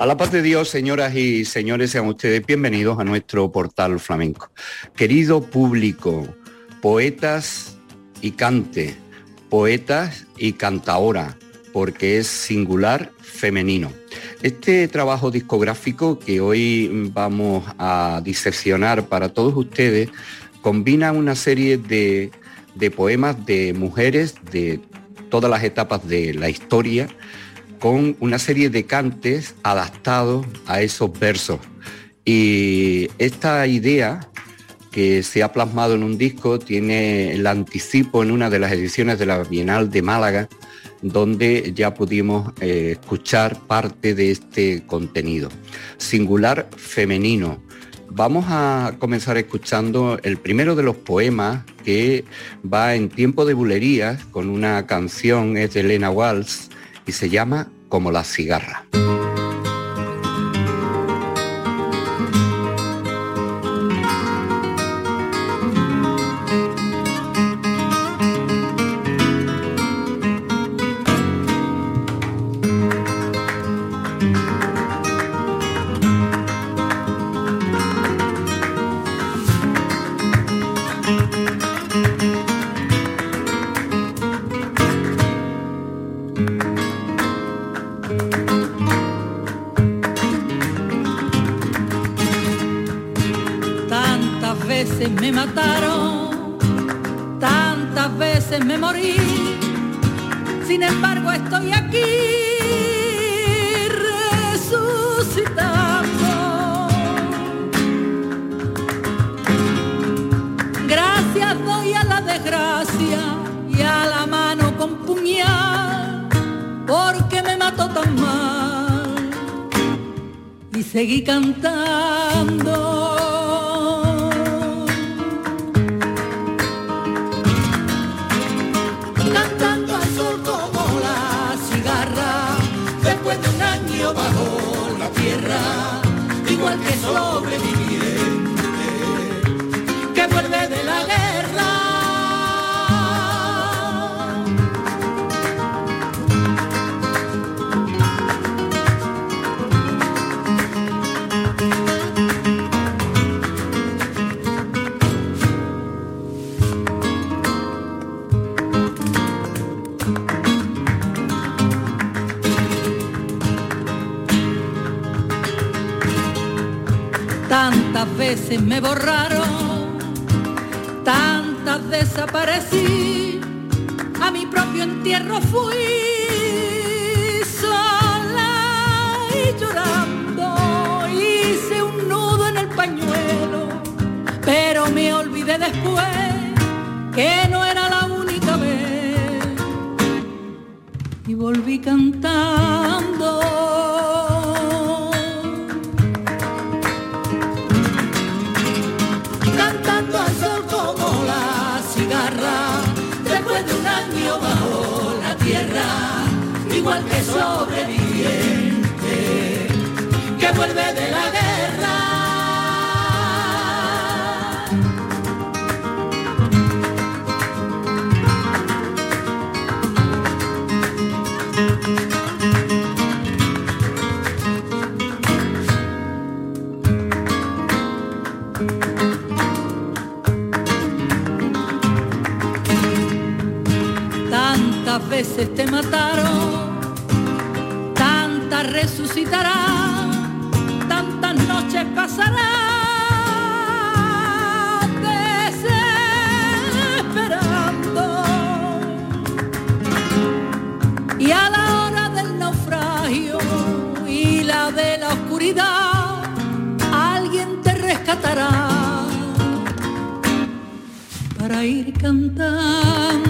A la paz de Dios, señoras y señores, sean ustedes bienvenidos a nuestro portal flamenco. Querido público, poetas y cante, poetas y cantaora, porque es singular femenino. Este trabajo discográfico que hoy vamos a diseccionar para todos ustedes combina una serie de, de poemas de mujeres de todas las etapas de la historia, con una serie de cantes adaptados a esos versos. Y esta idea que se ha plasmado en un disco tiene el anticipo en una de las ediciones de la Bienal de Málaga, donde ya pudimos eh, escuchar parte de este contenido. Singular femenino. Vamos a comenzar escuchando el primero de los poemas que va en tiempo de bulerías con una canción, es de Elena Walsh, y se llama Como la cigarra. Borraron, tantas desaparecí, a mi propio entierro fui sola y llorando, hice un nudo en el pañuelo, pero me olvidé después que no era la única vez. Y volví cantando igual que sobreviviente, que vuelve de la guerra. Tantas veces te mataron, tantas resucitarán, tantas noches pasarán desesperando. Y a la hora del naufragio y la de la oscuridad, alguien te rescatará para ir cantando.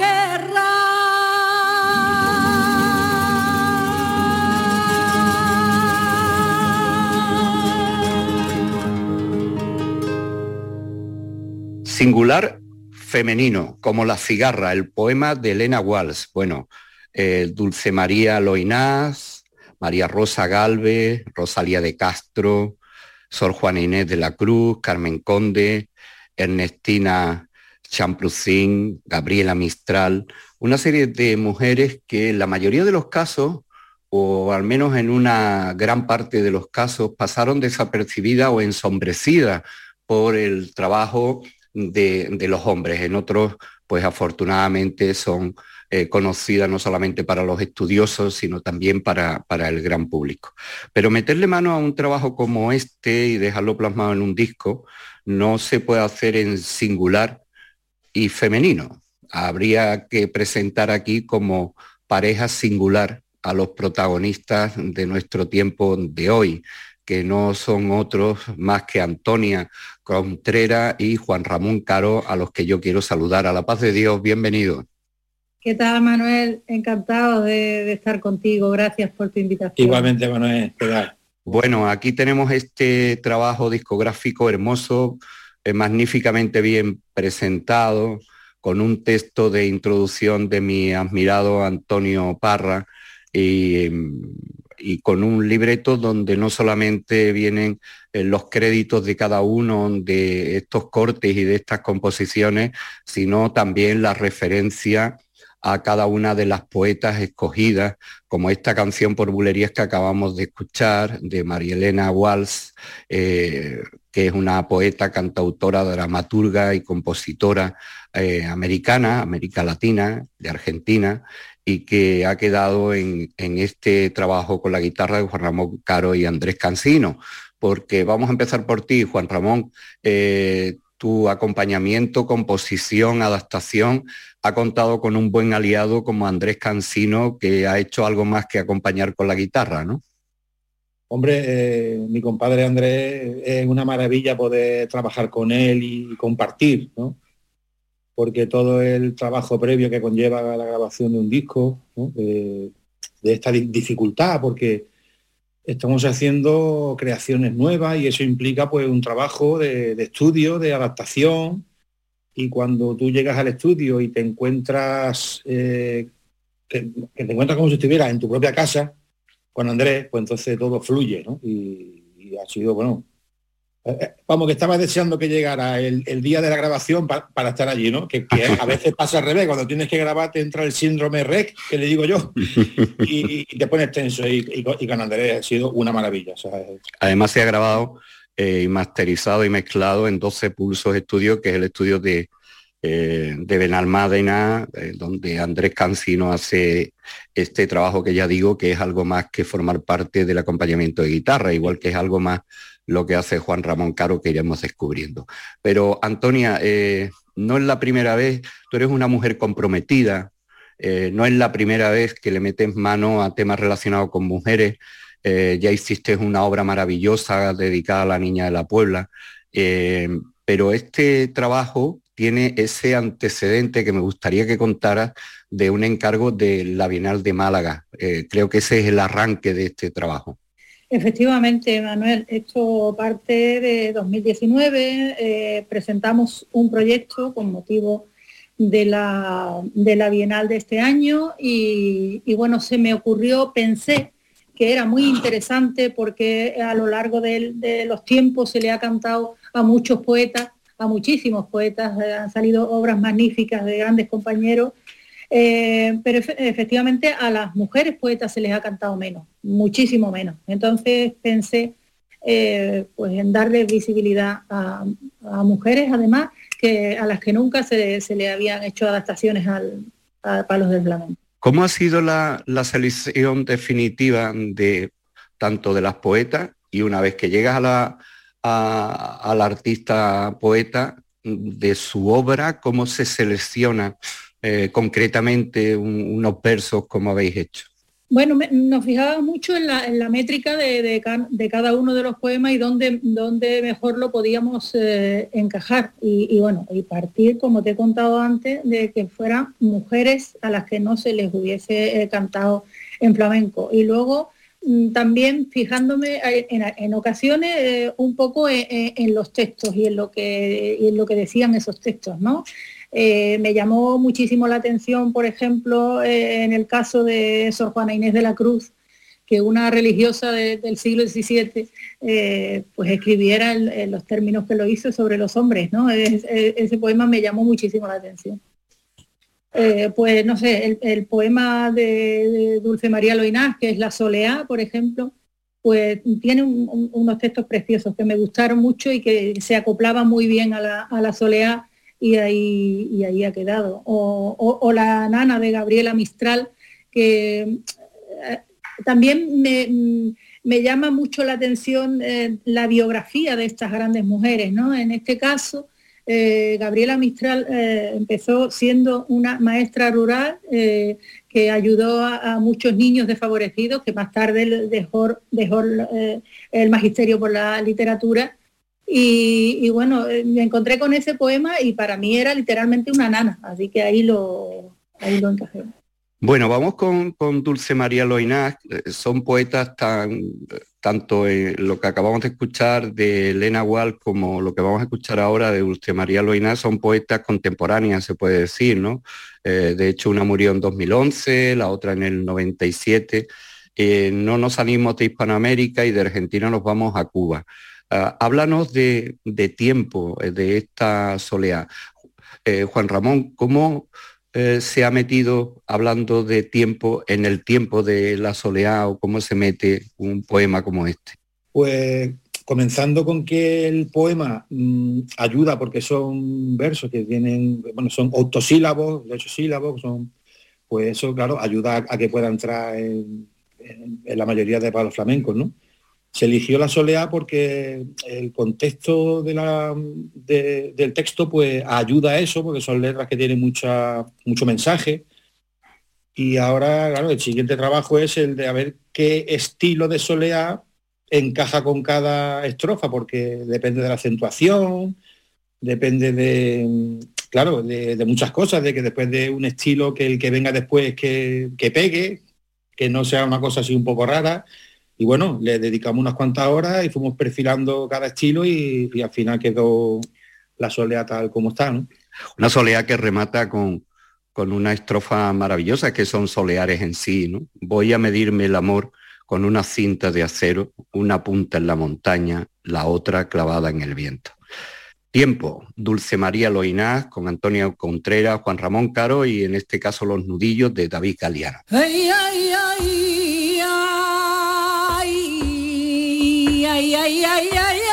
Singular femenino, como La cigarra, el poema de Elena Walsh. Bueno, eh, Dulce María Loinás, María Rosa Galvez, Rosalía de Castro, Sor Juana Inés de la Cruz, Carmen Conde, Ernestina Champlucín, Gabriela Mistral, una serie de mujeres que en la mayoría de los casos, o al menos en una gran parte de los casos, pasaron desapercibidas o ensombrecidas por el trabajo de, los hombres. En otros, pues afortunadamente son eh, conocidas no solamente para los estudiosos, sino también para, para el gran público. Pero meterle mano a un trabajo como este y dejarlo plasmado en un disco no se puede hacer en singular y femenino. Habría que presentar aquí como pareja singular a los protagonistas de nuestro tiempo de hoy, que no son otros más que Antonia Contrera y Juan Ramón Caro, a los que yo quiero saludar. A la paz de Dios, bienvenido. ¿Qué tal, Manuel? Encantado de, de estar contigo. Gracias por tu invitación. Igualmente, Manuel. ¿qué tal? Bueno, aquí tenemos este trabajo discográfico hermoso, eh, magníficamente bien presentado, con un texto de introducción de mi admirado Antonio Parra y, y con un libreto donde no solamente vienen eh, los créditos de cada uno de estos cortes y de estas composiciones, sino también la referencia a cada una de las poetas escogidas, como esta canción por bulerías que acabamos de escuchar de María Elena Walsh, eh, que es una poeta, cantautora, dramaturga y compositora eh, americana, América Latina, de Argentina, y que ha quedado en, este trabajo con la guitarra de Juan Ramón Caro y Andrés Cancino, porque vamos a empezar por ti, Juan Ramón. Eh, tu acompañamiento, composición, adaptación, ha contado con un buen aliado como Andrés Cancino, que ha hecho algo más que acompañar con la guitarra, ¿no? Hombre, eh, mi compadre Andrés es una maravilla poder trabajar con él y compartir, ¿no? Porque todo el trabajo previo que conlleva la grabación de un disco, de esta dificultad, porque estamos haciendo creaciones nuevas y eso implica pues un trabajo de, estudio, de adaptación y cuando tú llegas al estudio y te encuentras eh, que, te encuentras como si estuvieras en tu propia casa con Andrés, pues entonces todo fluye, ¿no? Y, ha sido, bueno, vamos, que estaba deseando que llegara el, día de la grabación pa, para estar allí, ¿no? Que, a veces pasa al revés, cuando tienes que grabar te entra el síndrome REC, que le digo yo, y, y te pones tenso. Y, y, con Andrés ha sido una maravilla. Además se ha grabado eh, y masterizado y mezclado en 12 Pulsos Estudio, que es el estudio de, eh, de Benalmádena, eh, donde Andrés Cancino hace este trabajo que ya digo que es algo más que formar parte del acompañamiento de guitarra, igual que es algo más lo que hace Juan Ramón Caro que iremos descubriendo. Pero Antonia, eh, no es la primera vez, tú eres una mujer comprometida, eh, no es la primera vez que le metes mano a temas relacionados con mujeres, eh, ya hiciste una obra maravillosa dedicada a la Niña de la Puebla, pero este trabajo tiene ese antecedente que me gustaría que contaras de un encargo de la Bienal de Málaga. Creo que ese es el arranque de este trabajo. Efectivamente, Manuel, esto parte de 2019, eh, presentamos un proyecto con motivo de la, de la Bienal de este año y, bueno, se me ocurrió, pensé que era muy interesante porque a lo largo de, de los tiempos se le ha cantado a muchos poetas, a muchísimos poetas, eh, han salido obras magníficas de grandes compañeros eh, pero efectivamente a las mujeres poetas se les ha cantado menos, muchísimo menos. Entonces pensé eh, pues en darle visibilidad a, mujeres, además, que a las que nunca se, le habían hecho adaptaciones al, a palos del flamenco. ¿Cómo ha sido la, selección definitiva de tanto de las poetas y una vez que llegas a la, al artista poeta, de su obra, cómo se selecciona eh, concretamente unos versos como habéis hecho? Bueno, nos fijábamos mucho en la, métrica de, cada uno de los poemas y dónde, mejor lo podíamos eh, encajar. Y, bueno, y partir, como te he contado antes, de que fueran mujeres a las que no se les hubiese eh, cantado en flamenco. Y luego mm, también fijándome en, ocasiones un poco en, los textos y en lo que, y en lo que decían esos textos, ¿no? Eh, me llamó muchísimo la atención, por ejemplo, eh, en el caso de Sor Juana Inés de la Cruz, que una religiosa del siglo XVII eh, pues escribiera en, los términos que lo hizo sobre los hombres. ¿no? ese poema me llamó muchísimo la atención. pues no sé, el, poema de, Dulce María Loinás, que es La Soleá, por ejemplo, pues tiene unos textos preciosos que me gustaron mucho y que se acoplaban muy bien a la soleá y ahí, y ahí ha quedado. O, la nana de Gabriela Mistral, que eh, también me, llama mucho la atención eh, la biografía de estas grandes mujeres. ¿no? En este caso, eh, Gabriela Mistral empezó siendo una maestra rural que ayudó a, muchos niños desfavorecidos, que más tarde dejó, dejó el magisterio por la literatura y, bueno, eh, me encontré con ese poema y para mí era literalmente una nana, así que ahí lo, ahí lo encajé. Bueno, vamos con, Dulce María Loinás. Eh, son poetas tan, tanto en lo que acabamos de escuchar de Elena Wall como lo que vamos a escuchar ahora de Dulce María Loinás son poetas contemporáneas, se puede decir, ¿no? Eh, de hecho, una murió en 2011, la otra en el 97. no nos salimos de Hispanoamérica y de Argentina nos vamos a Cuba. Ah, háblanos de, tiempo, eh, de esta soleá. Eh, Juan Ramón, ¿cómo eh, se ha metido hablando de tiempo en el tiempo de la soleá o cómo se mete un poema como este? Pues comenzando con que el poema mm, ayuda porque son versos que tienen, bueno, son octosílabos, de ocho sílabos, son, pues eso, claro, ayuda a, que pueda entrar en, la mayoría de palos flamencos, ¿no? Se eligió la soleá porque el contexto del texto pues ayuda a eso, porque son letras que tienen mucha, mucho mensaje. Y ahora, claro, el siguiente trabajo es el de a ver qué estilo de soleá encaja con cada estrofa, porque depende de la acentuación, depende de, claro, de, muchas cosas, de que después de un estilo que el que venga después que, que pegue, que no sea una cosa así un poco rara, y bueno, le dedicamos unas cuantas horas y fuimos perfilando cada estilo y, al final quedó la solea tal como está. Una solea que remata con, con una estrofa maravillosa que son soleares en sí. ¿no? Voy a medirme el amor con una cinta de acero, una punta en la montaña, la otra clavada en el viento. Tiempo, Dulce María Loinás con Antonio Contreras, Juan Ramón Caro y en este caso los nudillos de David Galeano. ay, ay, ay, Y es tarde para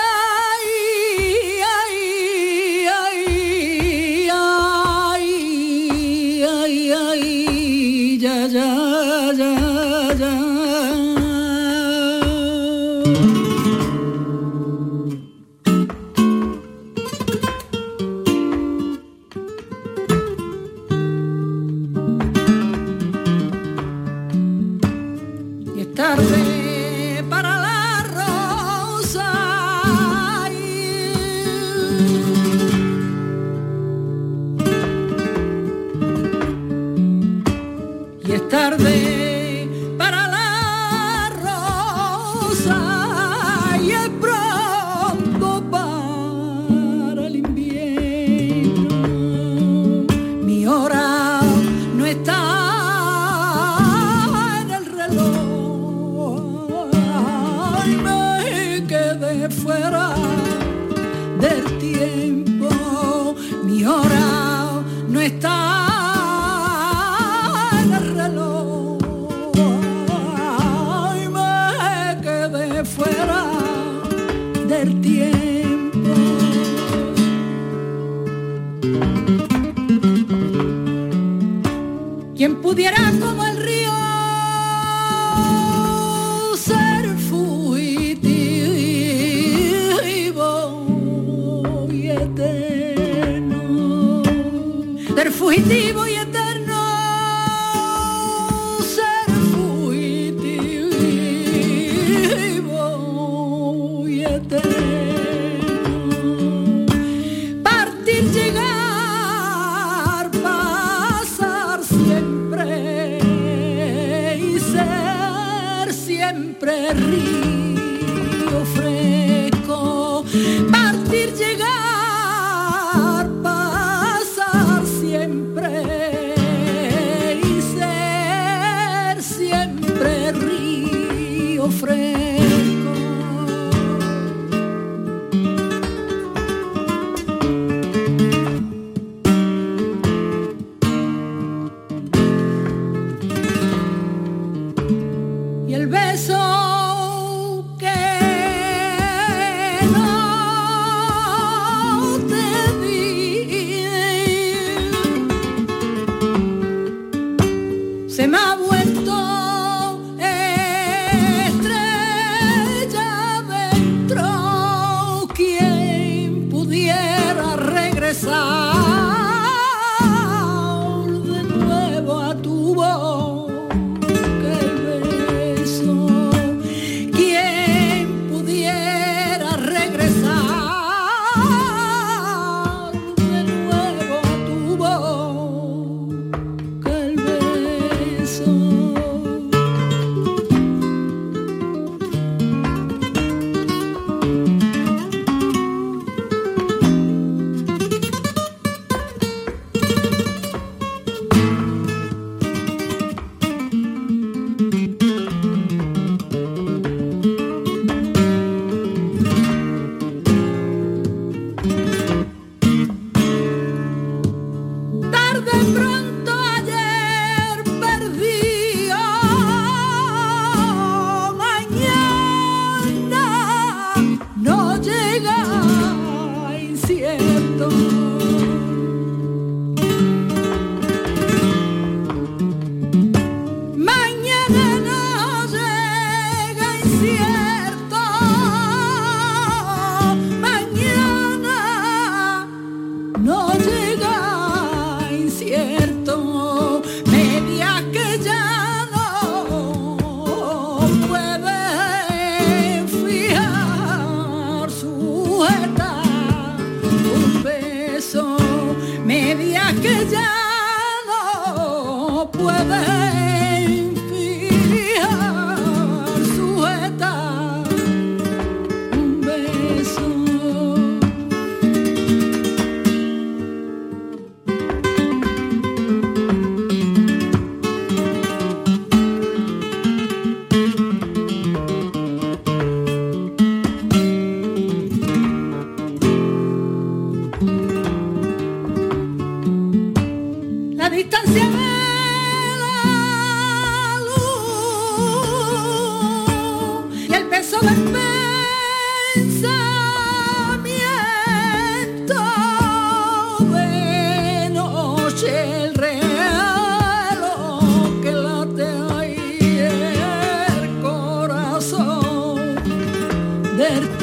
del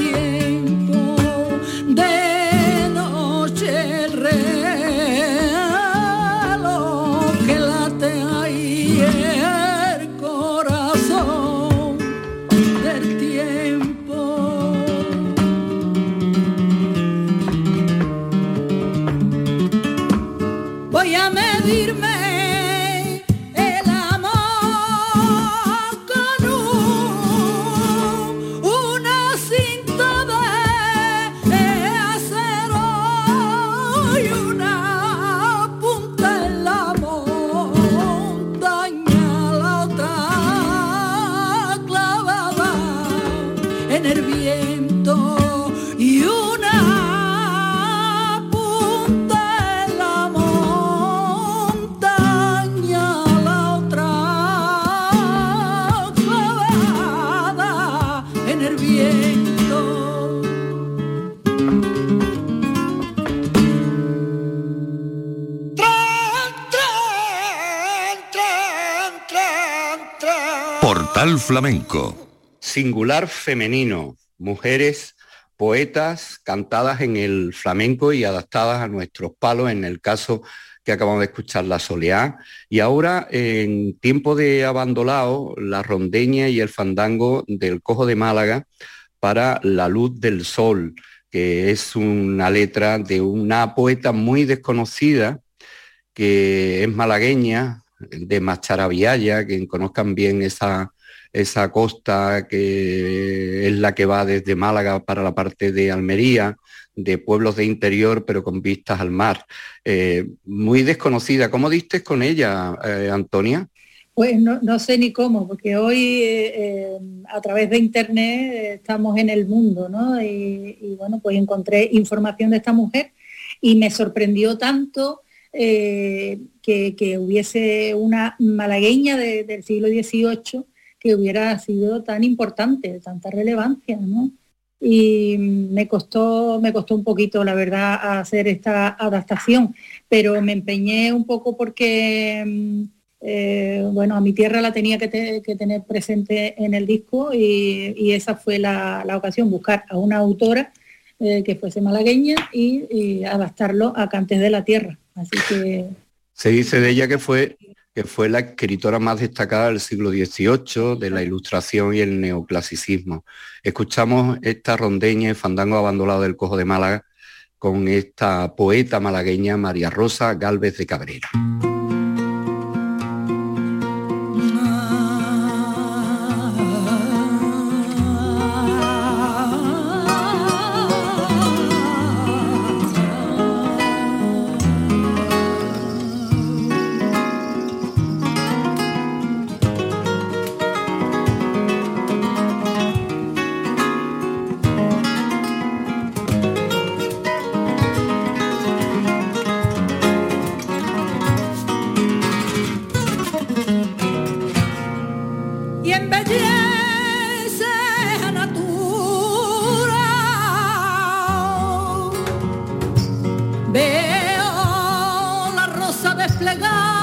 Singular femenino, mujeres poetas cantadas en el flamenco y adaptadas a nuestros palos, en el caso que acabamos de escuchar, la soleá. Y ahora, en tiempo de abandolado, la rondeña y el fandango del Cojo de Málaga para La Luz del Sol, que es una letra de una poeta muy desconocida, que es malagueña, de Macharabiaya, que conozcan bien esa, esa costa que es la que va desde Málaga para la parte de Almería, de pueblos de interior, pero con vistas al mar. Eh, muy desconocida. ¿Cómo diste con ella, eh, Antonia? Pues no, sé ni cómo, porque hoy eh, a través de internet estamos en el mundo, ¿no? Y, bueno, pues encontré información de esta mujer y me sorprendió tanto que, hubiese una malagueña del siglo XVIII que hubiera sido tan importante, de tanta relevancia, ¿no? y me costó, me costó un poquito, la verdad, hacer esta adaptación, pero me empeñé un poco porque, mm, eh, bueno, a mi tierra la tenía que, tener presente en el disco y, esa fue la, ocasión, buscar a una autora eh, que fuese malagueña y, adaptarlo a Cantes de la Tierra. Así que... Se dice de ella que fue que fue la escritora más destacada del siglo XVIII, de la ilustración y el neoclasicismo. Escuchamos esta rondeña y fandango abandonado del Cojo de Málaga con esta poeta malagueña María Rosa Galvez de Cabrera. embellece a natura. Veo la rosa desplegada.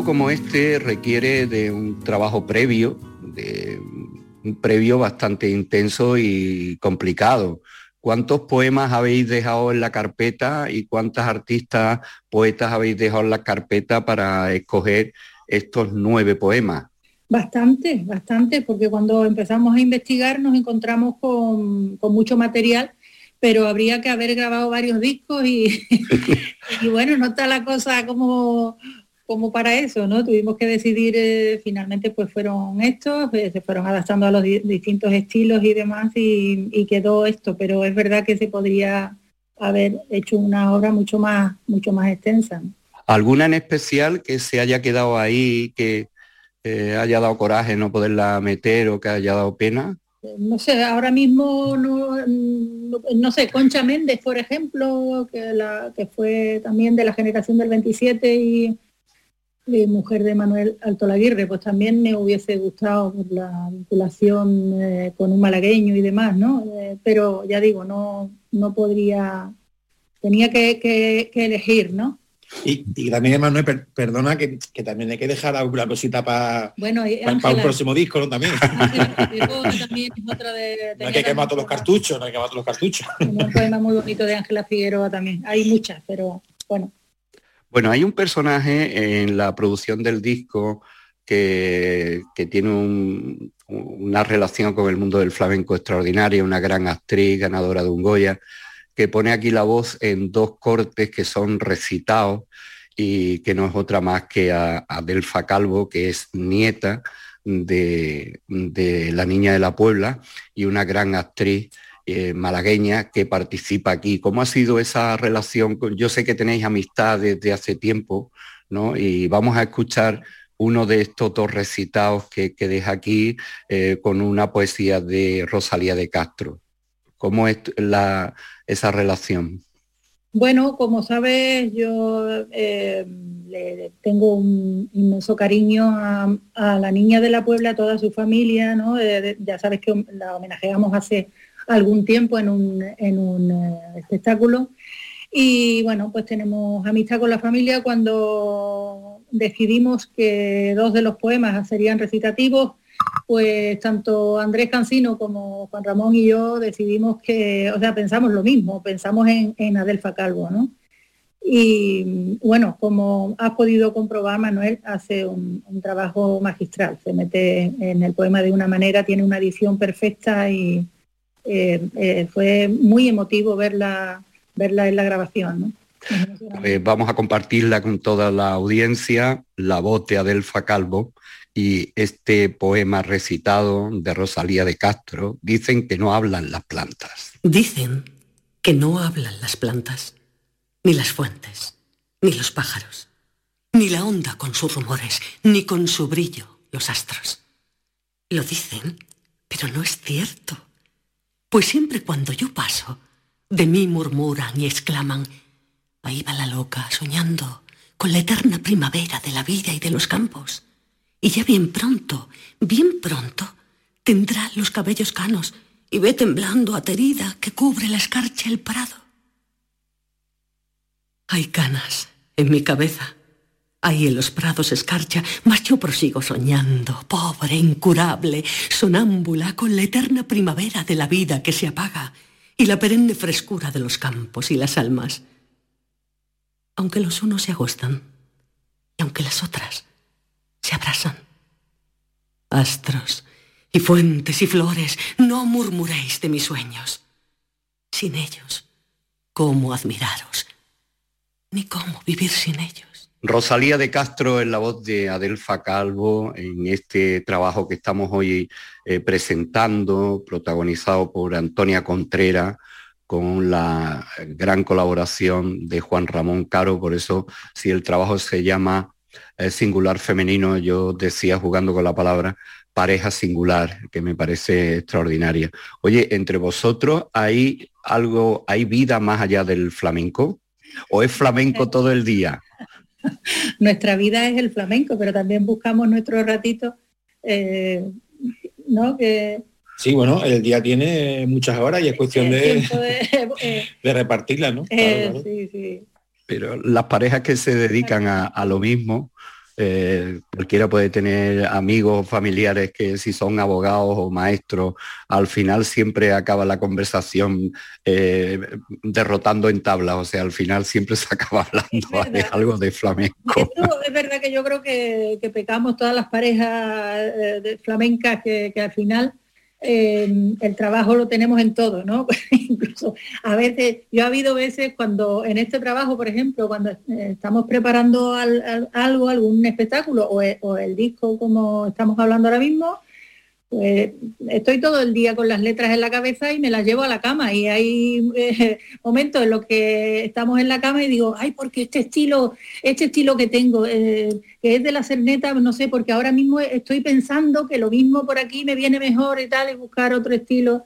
Como este requiere de un trabajo previo, de un previo bastante intenso y complicado. ¿Cuántos poemas habéis dejado en la carpeta y cuántas artistas, poetas habéis dejado en la carpeta para escoger estos nueve poemas? Bastante, bastante, porque cuando empezamos a investigar nos encontramos con, mucho material, pero habría que haber grabado varios discos y bueno, no está la cosa como como para eso, ¿no? Tuvimos que decidir, eh, finalmente pues fueron estos, eh, se fueron adaptando a los distintos estilos y demás y, quedó esto, pero es verdad que se podría haber hecho una obra mucho más, mucho más extensa. ¿Alguna en especial que se haya quedado ahí, que eh, haya dado coraje no poderla meter o que haya dado pena? No sé, ahora mismo no, no, sé, Concha Méndez, por ejemplo, que, la, que fue también de la generación del 27 y mujer de Manuel Alto Laguirre, pues también me hubiese gustado la vinculación eh, con un malagueño y demás, ¿no? Eh, pero ya digo, no, no podría, tenía que, elegir, ¿no? Y, también, Manuel, perdona, que, también hay que dejar alguna cosita para bueno, para un próximo disco, ¿no? También. no hay que quemar todos los cartuchos, no hay que quemar todos los cartuchos. Un poema muy bonito de Ángela Figueroa también. Hay muchas, pero bueno. Bueno, hay un personaje en la producción del disco que, tiene una relación con el mundo del flamenco extraordinaria, una gran actriz, ganadora de un Goya, que pone aquí la voz en dos cortes que son recitados y que no es otra más que a Adelfa Calvo, que es nieta de, de, la Niña de la Puebla y una gran actriz eh, malagueña que participa aquí. ¿Cómo ha sido esa relación? Yo sé que tenéis amistad desde hace tiempo, ¿no? Y vamos a escuchar uno de estos dos recitados que, que deja aquí eh, con una poesía de Rosalía de Castro. ¿Cómo es la, esa relación? Bueno, como sabes, yo eh, le tengo un inmenso cariño a, la niña de la Puebla, a toda su familia, ¿no? ya sabes que la homenajeamos hace algún tiempo en un, eh, espectáculo. Y bueno, pues tenemos amistad con la familia cuando decidimos que dos de los poemas serían recitativos, pues tanto Andrés Cancino como Juan Ramón y yo decidimos que, o sea, pensamos lo mismo, pensamos en, Adelfa Calvo, ¿no? Y bueno, como has podido comprobar, Manuel hace un, trabajo magistral, se mete en el poema de una manera, tiene una edición perfecta y, eh, eh, fue muy emotivo verla, verla en la grabación. Pues vamos a compartirla con toda la audiencia, la de Adelfa Calvo y este poema recitado de Rosalía de Castro, dicen que no hablan las plantas. Dicen que no hablan las plantas, ni las fuentes, ni los pájaros, ni la onda con sus rumores, ni con su brillo los astros. Lo dicen, pero no es cierto pues siempre cuando yo paso, de mí murmuran y exclaman, ahí va la loca soñando con la eterna primavera de la vida y de los campos. Y ya bien pronto, bien pronto, tendrá los cabellos canos y ve temblando aterida que cubre la escarcha el prado. Hay canas en mi cabeza Ahí en los prados escarcha, mas yo prosigo soñando, pobre, incurable, sonámbula, con la eterna primavera de la vida que se apaga y la perenne frescura de los campos y las almas. Aunque los unos se agostan y aunque las otras se abrazan. Astros y fuentes y flores, no murmuréis de mis sueños. Sin ellos, ¿cómo admiraros? Ni cómo vivir sin ellos. Rosalía de Castro es la voz de Adelfa Calvo en este trabajo que estamos hoy eh, presentando, protagonizado por Antonia Contreras, con la gran colaboración de Juan Ramón Caro. Por eso, si el trabajo se llama eh, singular femenino, yo decía, jugando con la palabra, pareja singular, que me parece extraordinaria. Oye, entre vosotros, ¿hay algo, hay vida más allá del flamenco? ¿O es flamenco todo el día? Nuestra vida es el flamenco, pero también buscamos nuestro ratito, eh, ¿no? Que, sí, bueno, el día tiene muchas horas y es cuestión de, eh, de, repartirla, ¿no? Eh, sí, sí. Pero las parejas que se dedican a, lo mismo, eh, cualquiera puede tener amigos, familiares que si son abogados o maestros, al final siempre acaba la conversación eh, derrotando en tabla, o sea, al final siempre se acaba hablando de algo de flamenco. es verdad que yo creo que, pecamos todas las parejas eh, de flamencas que al final Em, el trabajo lo tenemos en todo, ¿no? Incluso a veces, yo ha habido veces cuando en este trabajo, por ejemplo, cuando eh, estamos preparando algo, algún espectáculo o el, disco como estamos hablando ahora mismo, pues estoy todo el día con las letras en la cabeza y me las llevo a la cama y hay eh, momentos en los que estamos en la cama y digo, ay, porque este estilo, este estilo que tengo, eh, que es de la cerneta, no sé, porque ahora mismo estoy pensando que lo mismo por aquí me viene mejor y tal, y buscar otro estilo.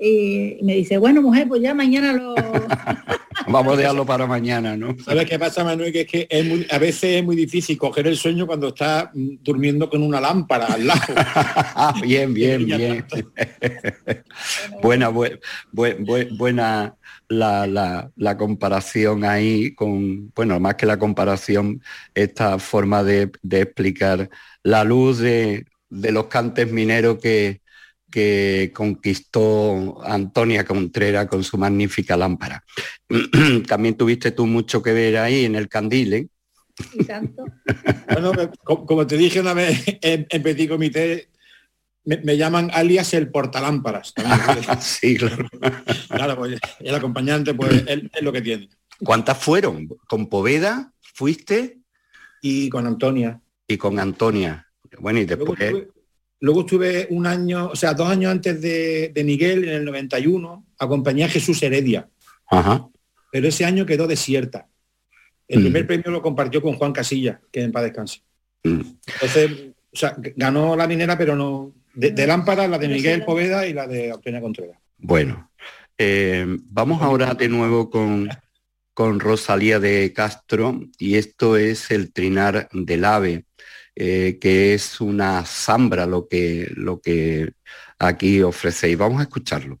Y me dice, bueno, mujer, pues ya mañana lo... Vamos a dejarlo para mañana, ¿no? ¿Sabes qué pasa, Manuel? Que es que a veces es muy difícil coger el sueño cuando está mm, durmiendo con una lámpara al lado. bien, bien, bien. buena, buena la, comparación ahí con, bueno, más que la comparación, esta forma de, explicar la luz de, de los cantes mineros que, que conquistó Antonia Contrera con su magnífica lámpara. También tuviste tú mucho que ver ahí en el candil, ¿eh? bueno, como te dije una vez en, Petit Comité, me, llaman alias el portalámparas. sí, claro. claro, pues el acompañante pues es lo que tiene. ¿Cuántas fueron? ¿Con Poveda fuiste? Y con Antonia. Y con Antonia. Bueno, y después... Luego estuve un año, o sea, dos años antes de, Miguel, en el 91, acompañé a Jesús Heredia. Pero ese año quedó desierta. El primer mm. premio lo compartió con Juan Casilla, que en paz descanse. Mm. Entonces, o sea, ganó la minera, pero no. De, lámpara, la de Miguel Poveda y la de Antonia Contreras. Bueno, eh, vamos ahora de nuevo con, con Rosalía de Castro y esto es el trinar del ave. Eh, que es una zambra lo que, lo que aquí ofrecéis. Vamos a escucharlo.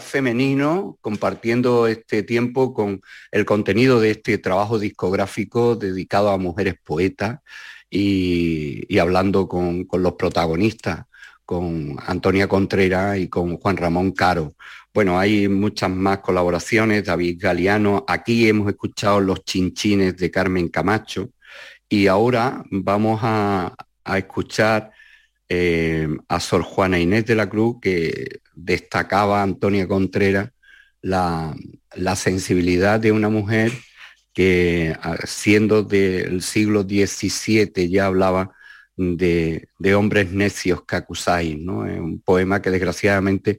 Femenino, compartiendo este tiempo con el contenido de este trabajo discográfico dedicado a mujeres poetas y, hablando con, los protagonistas, con Antonia Contreras y con Juan Ramón Caro. Bueno, hay muchas más colaboraciones, David Galeano, aquí hemos escuchado los chinchines de Carmen Camacho y ahora vamos a, a escuchar eh, a Sor Juana Inés de la Cruz, que destacaba Antonia Contreras la, sensibilidad de una mujer que siendo del siglo XVII ya hablaba de, hombres necios que acusáis, ¿no? Un poema que desgraciadamente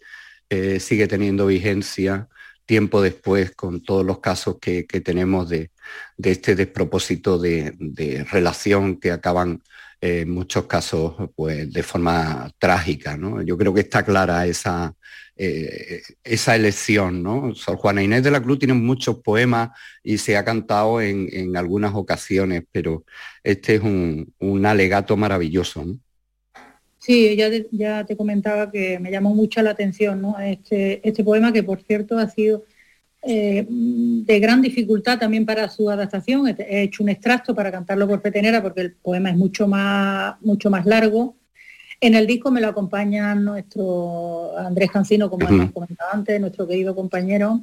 eh, sigue teniendo vigencia tiempo después con todos los casos que, tenemos de, este despropósito de, relación que acaban en muchos casos pues, de forma trágica. ¿no? Yo creo que está clara esa, eh, esa elección. ¿no? Sor Juana Inés de la Cruz tiene muchos poemas y se ha cantado en, algunas ocasiones, pero este es un, alegato maravilloso. Sí, ya te, ya te comentaba que me llamó mucho la atención ¿no? este, este poema que por cierto ha sido eh, de gran dificultad también para su adaptación. He hecho un extracto para cantarlo por petenera porque el poema es mucho más, mucho más largo. En el disco me lo acompaña nuestro Andrés Cancino, como hemos comentado antes, nuestro querido compañero.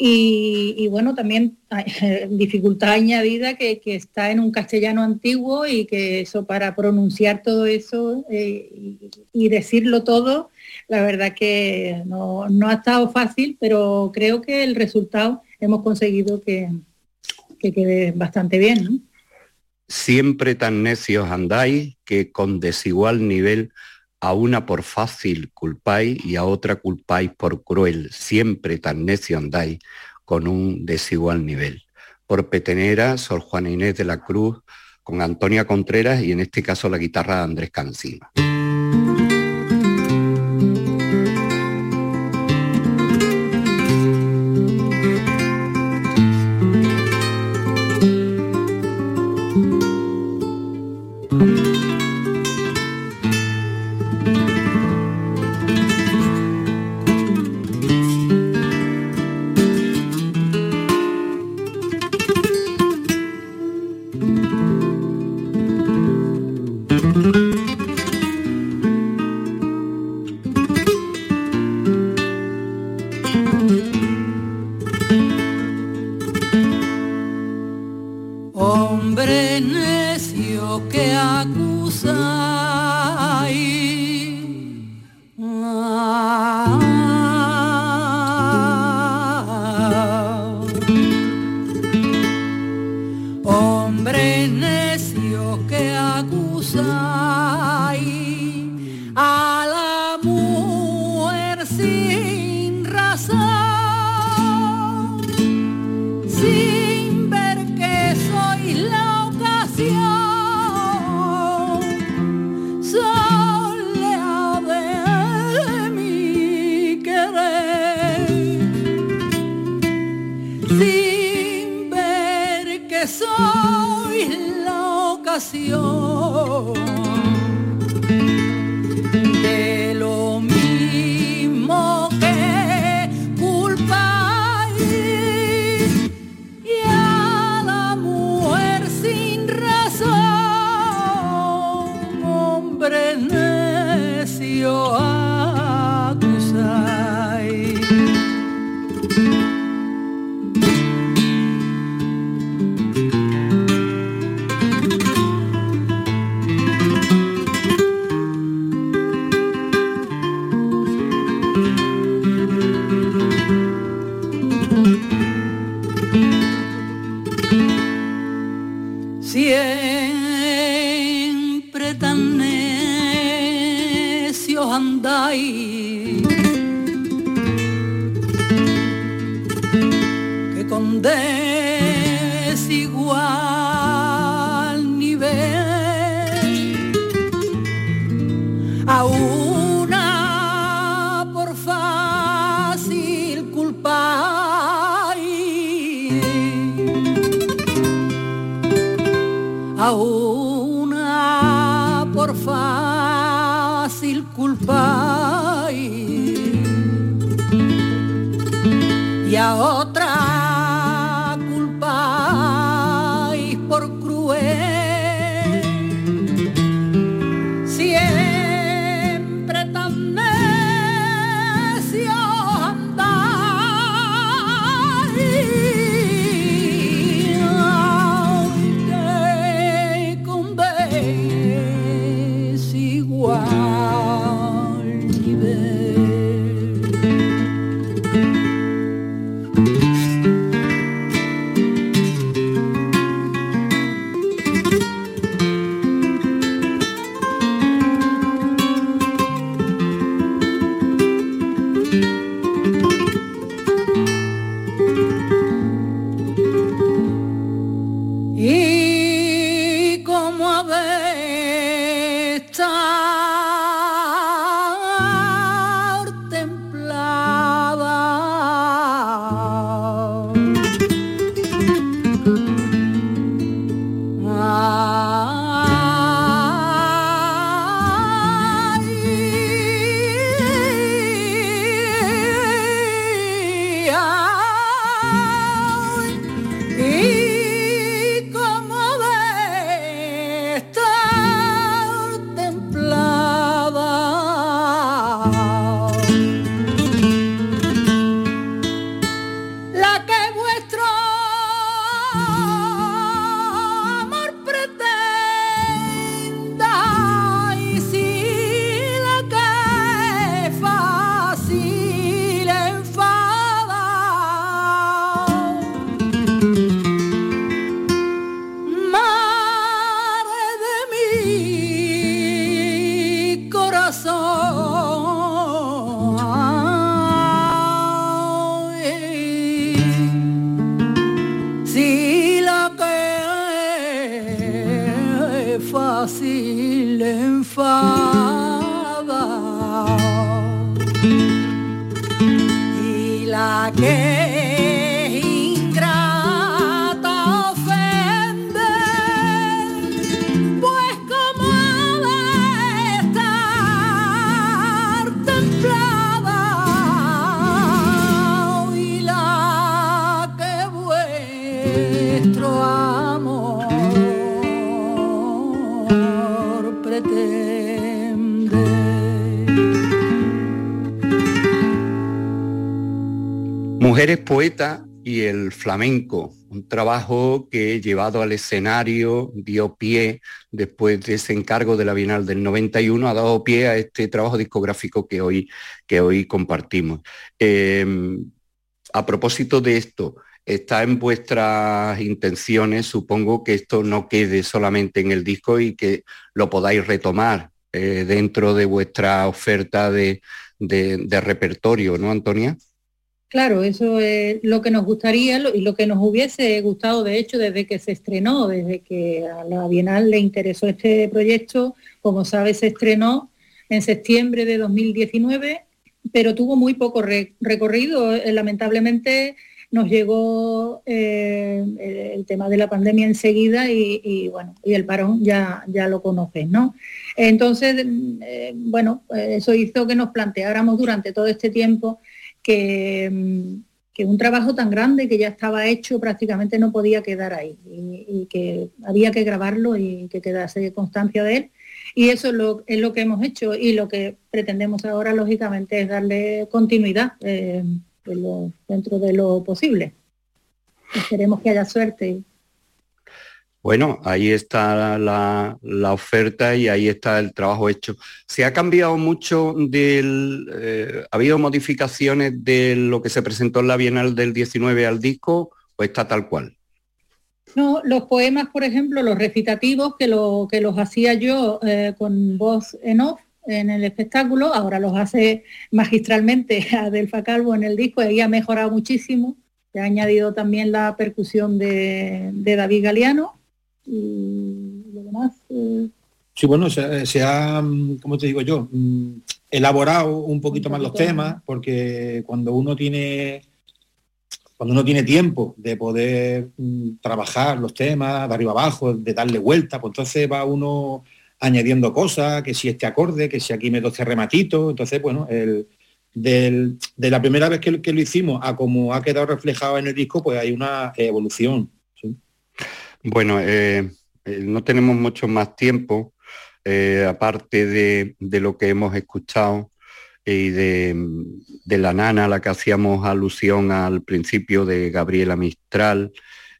Y, bueno, también dificultad añadida que, está en un castellano antiguo y que eso para pronunciar todo eso eh, y decirlo todo la verdad que no, ha estado fácil, pero creo que el resultado hemos conseguido que, quede bastante bien. Siempre tan necios andáis que con desigual nivel a una por fácil culpáis y a otra culpáis por cruel. Siempre tan necio andáis con un desigual nivel. Por Petenera, Sor Juana Inés de la Cruz, con Antonia Contreras y en este caso la guitarra de Andrés Cancino. De lo mismo que fácil enfada. Y la que Mujeres poetas y el flamenco, un trabajo que llevado al escenario dio pie, después de ese encargo de la Bienal del 91, ha dado pie a este trabajo discográfico que hoy, que hoy compartimos. Eh, a propósito de esto, está en vuestras intenciones, supongo que esto no quede solamente en el disco y que lo podáis retomar eh, dentro de vuestra oferta de- de repertorio, ¿no, Antonia? Claro, eso es lo que nos gustaría y lo que nos hubiese gustado, de hecho, desde que se estrenó, desde que a la Bienal le interesó este proyecto. Como sabes, se estrenó en septiembre de 2019, pero tuvo muy poco re- recorrido. Eh, Lamentablemente nos llegó eh, el, tema de la pandemia enseguida y, bueno, y el parón ya, ya lo conoces, ¿no? Entonces, eh, bueno, eso hizo que nos planteáramos durante todo este tiempo que, mm, que un trabajo tan grande que ya estaba hecho prácticamente no podía quedar ahí y, que había que grabarlo y que quedase constancia de él. Y eso es lo, que hemos hecho y lo que pretendemos ahora, lógicamente, es darle continuidad eh, dentro de lo posible. Esperemos que haya suerte. Bueno, ahí está la, oferta y ahí está el trabajo hecho. ¿Se ha cambiado mucho del... eh, ¿Ha habido modificaciones de lo que se presentó en la Bienal del 19 al disco o está tal cual? No, los poemas, por ejemplo, los recitativos que, lo, los hacía yo eh, con voz en off en el espectáculo, ahora los hace magistralmente Adelfa Calvo en el disco y ha mejorado muchísimo Se ha añadido también la percusión de, David Galeano y lo demás. Eh, sí, bueno, se, ha, ¿cómo te digo yo? Mm, elaborado un poquito, más los temas, porque cuando uno tiene cuando uno tiene tiempo de poder mm, trabajar los temas de arriba abajo, de darle vuelta, pues entonces va uno añadiendo cosas, que si este acorde, que si aquí me este rematito, entonces bueno, el, de la primera vez que, lo hicimos a como ha quedado reflejado en el disco, pues hay una evolución. Bueno, eh, eh, no tenemos mucho más tiempo, eh, aparte de, lo que hemos escuchado y de, la nana a la que hacíamos alusión al principio de Gabriela Mistral,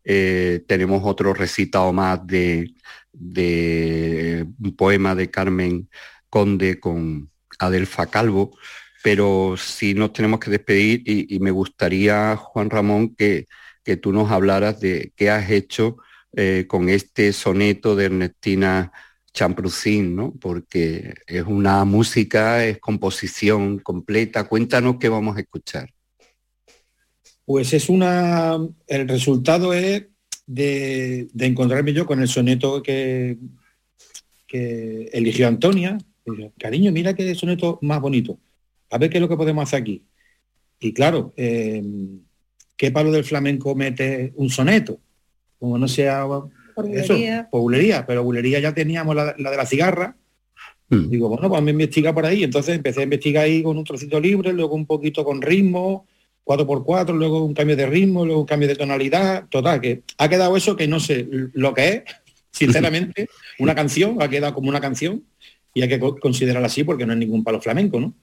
tenemos otro recitado más de, un poema de Carmen Conde con Adelfa Calvo, pero si nos tenemos que despedir y, me gustaría, Juan Ramón, que, que, tú nos hablaras de qué has hecho eh, con este soneto de Ernestina Champrucín, ¿no? porque es una música, es composición completa. Cuéntanos qué vamos a escuchar. Pues es una, el resultado es de, encontrarme yo con el soneto que, eligió Antonia. Cariño, mira qué soneto más bonito. A ver qué es lo que podemos hacer aquí. Y claro, eh, ¿qué palo del flamenco mete un soneto? Como no sea eso, bulería, pero bulería ya teníamos la, de la cigarra. Hmm. Digo, bueno, pues me investiga por ahí. Entonces empecé a investigar ahí con un trocito libre, luego un poquito con ritmo, 4x4, luego un cambio de ritmo, luego un cambio de tonalidad, total, que ha quedado eso que no sé lo que es, sinceramente, una canción, ha quedado como una canción y hay que considerarla así porque no es ningún palo flamenco, ¿no?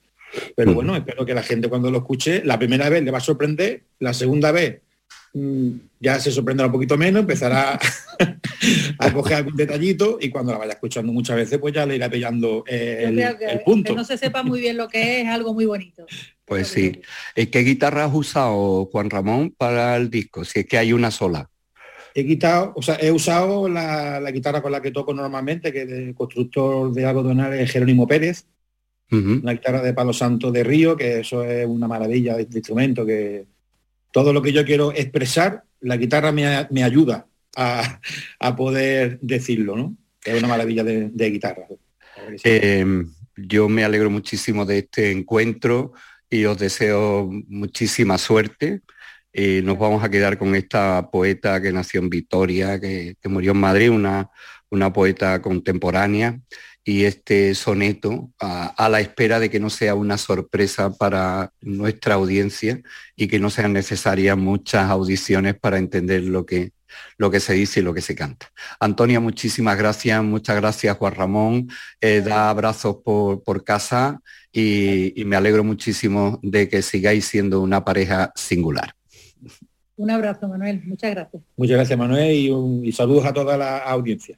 Pero bueno, espero que la gente cuando lo escuche, la primera vez le va a sorprender, la segunda vez ya se sorprenderá un poquito menos, empezará a coger algún detallito y cuando la vaya escuchando muchas veces, pues ya le irá pillando el, el punto. Que no se sepa muy bien lo que es, algo muy bonito. Pues sí. ¿Qué guitarra has usado, Juan Ramón, para el disco? Si es que hay una sola. He quitado, o sea, he usado la, guitarra con la que toco normalmente, que es el constructor de algodonales Jerónimo Pérez, una guitarra de palo santo de río, que eso es una maravilla de, instrumento, que todo lo que yo quiero expresar, la guitarra me, ayuda a, poder decirlo, ¿no? Es una maravilla de, guitarra. Em, yo me alegro muchísimo de este encuentro y os deseo muchísima suerte. Eh, nos vamos a quedar con esta poeta que nació en Vitoria, que, murió en Madrid, una, una poeta contemporánea, y este soneto a, la espera de que no sea una sorpresa para nuestra audiencia y que no sean necesarias muchas audiciones para entender lo que, lo que se dice y lo que se canta. Antonia, muchísimas gracias, muchas gracias Juan Ramón, eh, da abrazos por, por casa y, me alegro muchísimo de que sigáis siendo una pareja singular. Un abrazo, Manuel. Muchas gracias. Muchas gracias, Manuel, y, y saludos a toda la audiencia.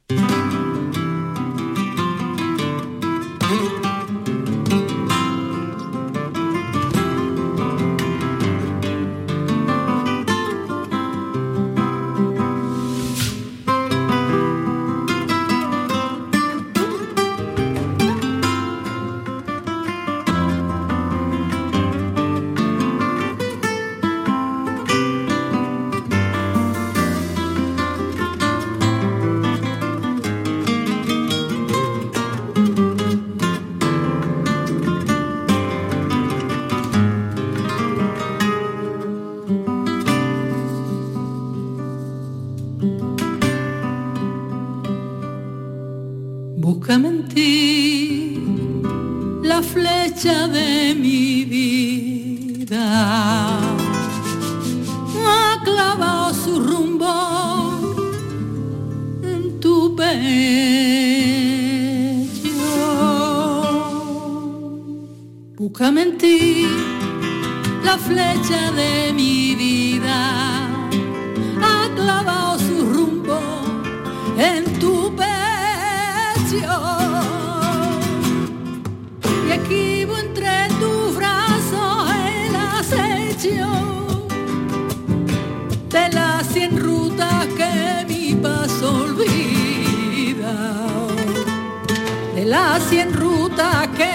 casi en ruta que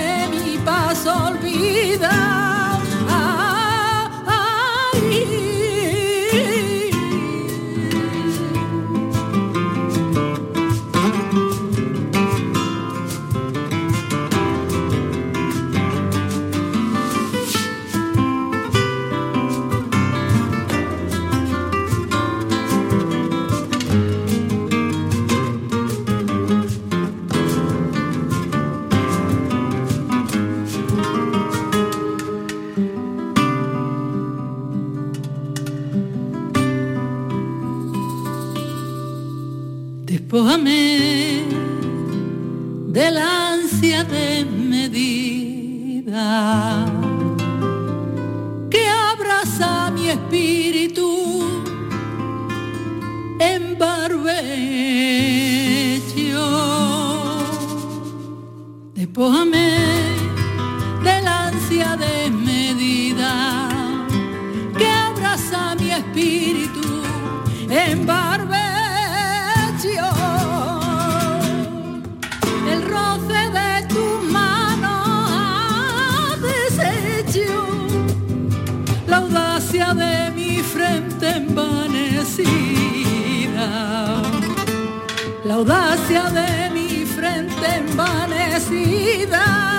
audacia de mi frente envanecida.